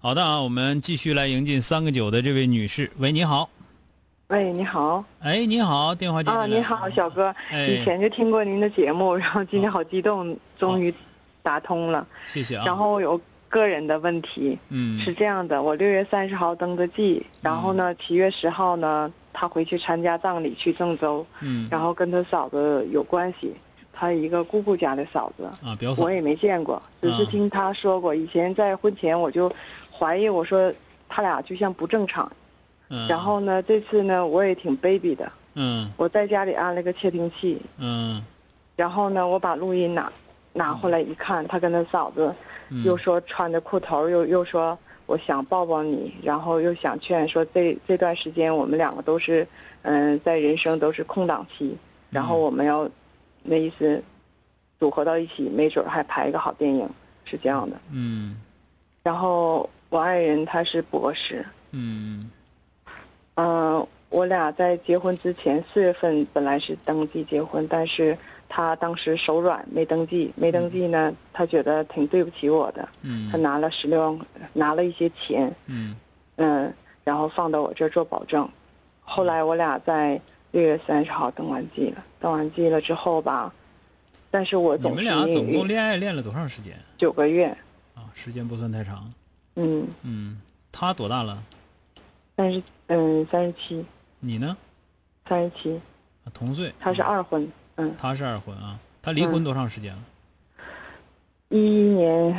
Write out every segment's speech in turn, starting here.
好的啊，我们继续来迎进三个九的这位女士。喂，你好。喂，你好。哎，你好，电话接啊，你好，小哥。哎以前就听过您的节目，然后今天好激动，终于打通了。谢谢啊。然后有个人的问题，嗯是这样的，我六月三十号登的记，然后呢，七月十号呢，他回去参加葬礼去郑州，嗯然后跟他嫂子有关系，他一个姑姑家的嫂子，啊，表嫂我也没见过，只是啊听他说过。以前在婚前我就怀疑，我说他俩就像不正常。嗯，然后呢，这次呢，我也挺卑鄙的，嗯。我在家里安了个窃听器，嗯。然后呢，我把录音拿拿回来一看，他跟他嫂子嗯。又说穿着裤头，又又说我想抱抱你，然后又想劝说这这段时间我们两个都是，嗯、在人生都是空档期，然后我们要那意思组合到一起，没准还拍一个好电影，是这样的。嗯。然后我爱人他是博士，嗯。嗯，我俩在结婚之前四月份本来是登记结婚，但是他当时手软没登记，没登记呢，他觉得挺对不起我的，嗯。他拿了十六万，拿了一些钱，嗯。嗯，然后放到我这儿做保证。后来我俩在六月三十号登完记了，登完记了之后吧，但是我你总是们俩总共恋爱恋了多长时间？九个月，啊？时间不算太长。嗯，嗯，他多大了？三十嗯三十七，你呢？三十七，啊同岁。他是二婚，嗯，他是二婚啊。他离婚多长时间了？一一年，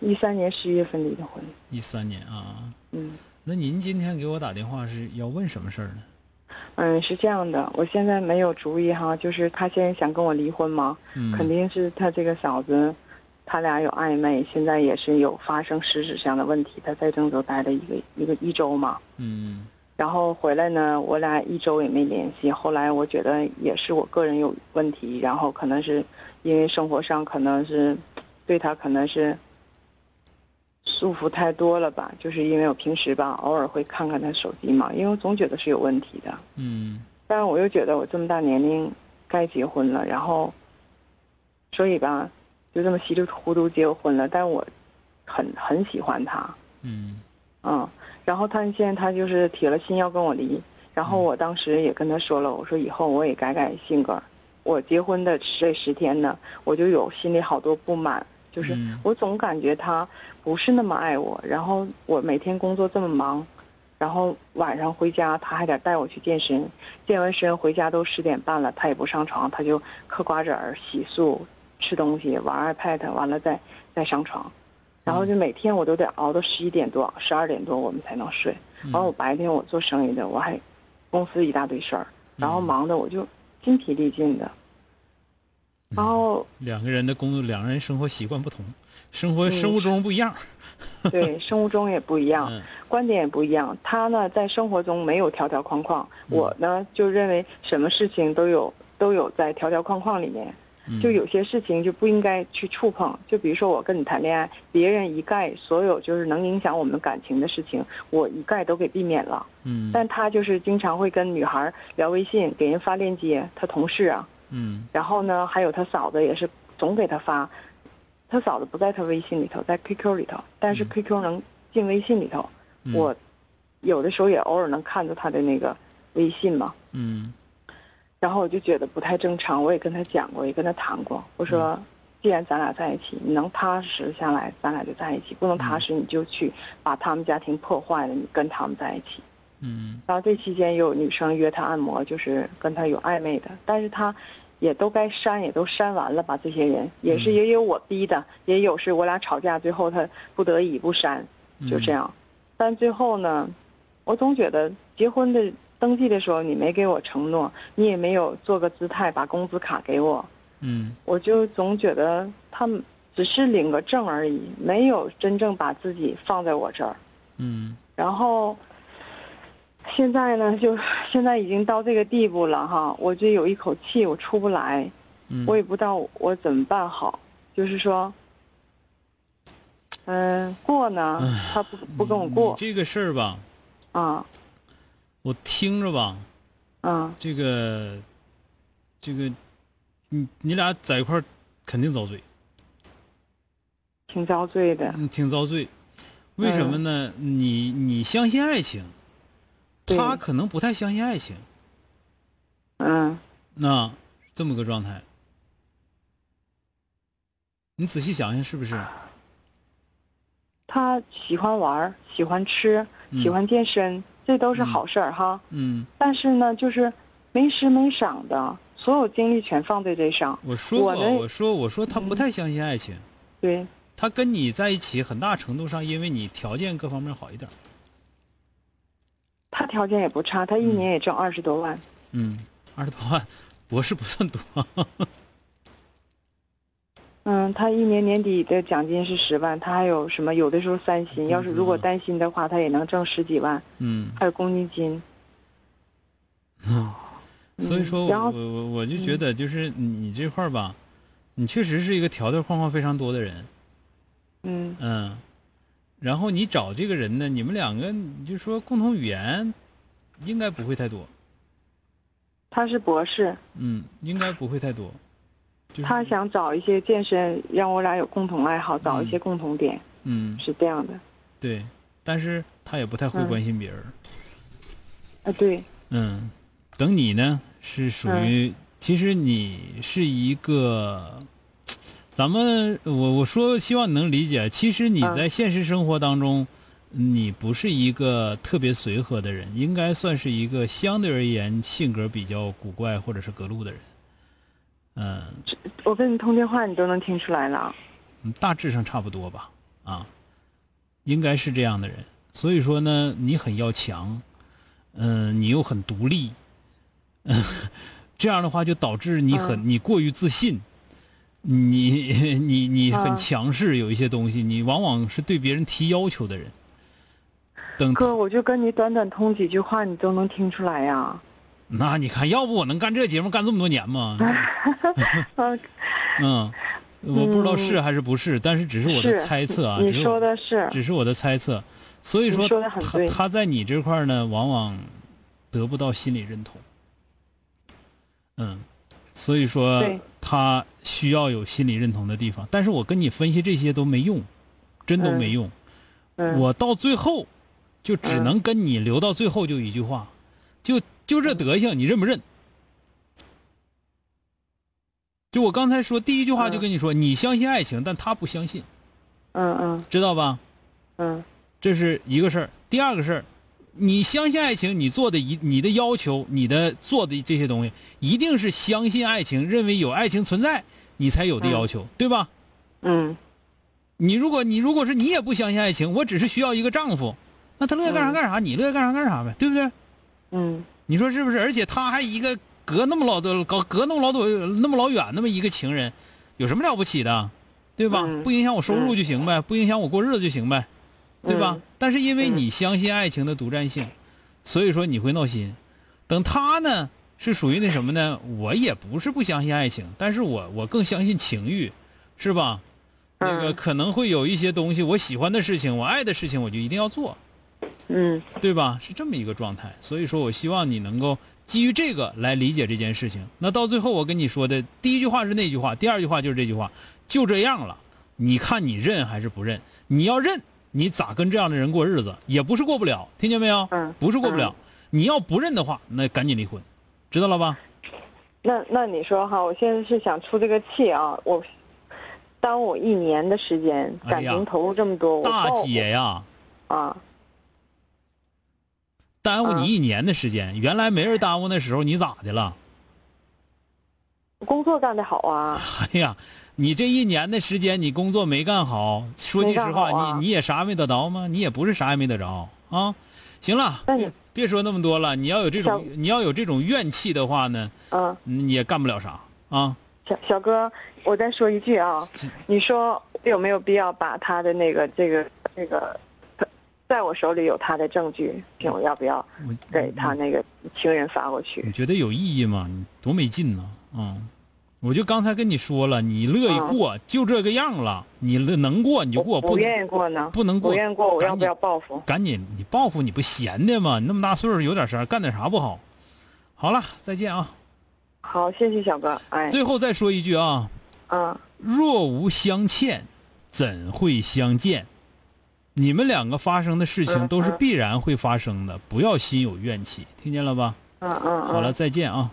一三年十一月份离的婚，一三年啊。嗯。那您今天给我打电话是要问什么事儿呢？嗯，是这样的，我现在没有主意哈，就是他现在想跟我离婚嘛，嗯，肯定是他这个嫂子，他俩有暧昧，现在也是有发生实质上的问题。他在郑州待了一个一个一周嘛，嗯然后回来呢，我俩一周也没联系。后来我觉得也是我个人有问题，然后可能是因为生活上可能是对他可能是束缚太多了吧，就是因为我平时吧偶尔会看看他手机嘛，因为我总觉得是有问题的。嗯但是我又觉得我这么大年龄该结婚了，然后，所以吧，就这么稀里糊涂结婚了。但我很很喜欢他，嗯嗯，然后他现在他就是铁了心要跟我离，然后我当时也跟他说了，我说以后我也改改性格。我结婚的这十天呢，我就有心里好多不满，就是嗯我总感觉他不是那么爱我，然后我每天工作这么忙，然后晚上回家他还得带我去健身，健完身回家都十点半了，他也不上床，他就嗑瓜子儿、洗漱、吃东西、玩 iPad，完了再再上床，然后就每天我都得熬到十一点多、十二点多我们才能睡。嗯完我白天我做生意的，我还公司一大堆事儿，然后忙的我就筋疲力尽的。然后两个人的工作，两个人生活习惯不同，生活嗯生物钟不一样。对生物钟也不一样，嗯观点也不一样。他呢在生活中没有条条框框，嗯我呢就认为什么事情都有都有在条条框框里面。嗯。就有些事情就不应该去触碰。就比如说我跟你谈恋爱，别人一概所有就是能影响我们感情的事情，我一概都给避免了。嗯。但他就是经常会跟女孩聊微信，给人发链接，他同事啊，嗯。然后呢，还有他嫂子也是总给他发，他嫂子不在他微信里头，在 QQ 里头，但是嗯。QQ 能进微信里头，嗯。我有的时候也偶尔能看到他的那个微信嘛，嗯然后我就觉得不太正常，我也跟他讲过，也跟他谈过，我说既然咱俩在一起，你能踏实下来，咱俩就在一起；不能踏实，你就去把他们家庭破坏了，你跟他们在一起。嗯然后这期间有女生约他按摩，就是跟他有暧昧的，但是他也都该删，也都删完了吧？这些人也是嗯也有我逼的，也有是我俩吵架，最后他不得已不删，就这样。但最后呢，我总觉得结婚的登记的时候你没给我承诺，你也没有做个姿态把工资卡给我，嗯。我就总觉得他们只是领个证而已，没有真正把自己放在我这儿。嗯。然后现在呢，就现在已经到这个地步了哈，我就有一口气我出不来，嗯，我也不知道我怎么办好。就是说，嗯、过呢，他不不跟我过。这个事儿吧，啊我听着吧，啊这个这个，你你俩在一块儿肯定遭罪，挺遭罪的。嗯，挺遭罪。为什么呢？你你相信爱情，他可能不太相信爱情，嗯那这么个状态。你仔细想想，是不是？他喜欢玩儿，喜欢吃，嗯喜欢健身，这都是好事儿哈。嗯，但是呢，就是没时没晌的，所有精力全放在这上。我说过，我我说我说他不太相信爱情，对，他跟你在一起，很大程度上因为你条件各方面好一点。他条件也不差，他一年也挣二十多万。嗯，二十多万，博士不算多。嗯，他一年年底的奖金是十万，他还有什么？有的时候三薪，要是如果单薪的话，他也能挣十几万，嗯，还有公积金。所以说我我我我就觉得，就是你你这块儿吧，你确实是一个条条框框非常多的人，嗯嗯，然后你找这个人呢，你们两个你就说共同语言应该不会太多，他是博士，嗯，应该不会太多。就是他想找一些健身，让我俩有共同爱好，找一些共同点，嗯是这样的。对，但是他也不太会嗯关心别人。啊，对，嗯，等你呢是属于，其实你是一个，咱们我我说希望你能理解，其实你嗯在现实生活当中，你不是一个特别随和的人，应该算是一个相对而言性格比较古怪或者是格路的人。嗯，我跟你通电话，你都能听出来了。嗯大致上差不多吧，啊，应该是这样的人。所以说呢，你很要强，嗯、你又很独立，这样的话就导致你很、嗯。你过于自信，你 你你很嗯强势，有一些东西。你往往是对别人提要求的人。等。哥，我就跟你短短通几句话，你都能听出来呀。那你看，要不我能干这节目干这么多年吗？嗯，嗯，我不知道是还是不是，但是只是我的猜测啊，只你说的是，只是我的猜测，所以说他他在你这块呢，往往得不到心理认同。嗯，所以说他需要有心理认同的地方，但是我跟你分析这些都没用，真都没用。嗯，我到最后就只嗯。能跟你留到最后就一句话，就就这德行，你认不认？就我刚才说第一句话就嗯跟你说，你相信爱情，但他不相信，嗯嗯知道吧？嗯这是一个事儿。第二个事儿，你相信爱情，你做的一你的要求，你的做的这些东西，一定是相信爱情，认为有爱情存在，你才有的要求，对吧？嗯你如果你如果是你也不相信爱情，我只是需要一个丈夫，那他乐意干啥干啥，你乐意干啥干啥呗，对不对？嗯你说是不是？而且他还一个隔那么老多隔隔那么老多那么老远那么一个情人，有什么了不起的，对吧？嗯不影响我收入就行呗，不影响我过日子就行呗，对吧？嗯但是因为你相信爱情的独占性，所以说你会闹心。等他呢是属于那什么呢？我也不是不相信爱情，但是我我更相信情欲，是吧？那个嗯可能会有一些东西，我喜欢的事情，我爱的事情，我就一定要做。嗯对吧？是这么一个状态，所以说我希望你能够基于这个来理解这件事情。那到最后我跟你说的第一句话是那句话，第二句话就是这句话，就这样了。你看你认还是不认？你要认，你咋跟这样的人过日子？也不是过不了，听见没有？嗯不是过不了。你要不认的话，那赶紧离婚，知道了吧？那那你说哈，我现在是想出这个气啊，我耽误我一年的时间，感情投入这么多，我大姐呀，啊，耽误你一年的时间，原来没人耽误那时候，你咋的了？工作干得好啊，哎呀，你这一年的时间，你工作没干好，说句实话，啊你你也啥没得着吗？你也不是啥也没得着啊。行了，别别说那么多了，你要有这种你要有这种怨气的话呢，嗯。你也干不了啥啊。小小哥，我再说一句啊，你说有没有必要把他的那个这个这个，在我手里有他的证据，请我要不要我给他那个情人发过去你？觉得有意义吗？你多没劲呢啊！我就刚才跟你说了，你乐意过、就这个样了，你乐能过你就过，不不愿意过呢，不能过不愿意过，我要不要报复？赶紧你报复你不闲的吗？你那么大岁数有点事儿，干点啥不好？好了，再见啊！好，谢谢小哥，哎，最后再说一句啊，嗯，若无相欠，怎会相见？你们两个发生的事情嗯都是嗯必然会发生的，不要心有怨气，听见了吧？嗯嗯嗯，好了，，再见啊！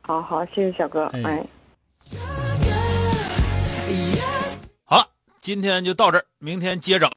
好好，谢谢小哥，哎哎。好了，今天就到这儿，明天接整。